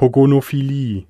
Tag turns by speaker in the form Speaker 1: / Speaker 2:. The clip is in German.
Speaker 1: Pogonophilie.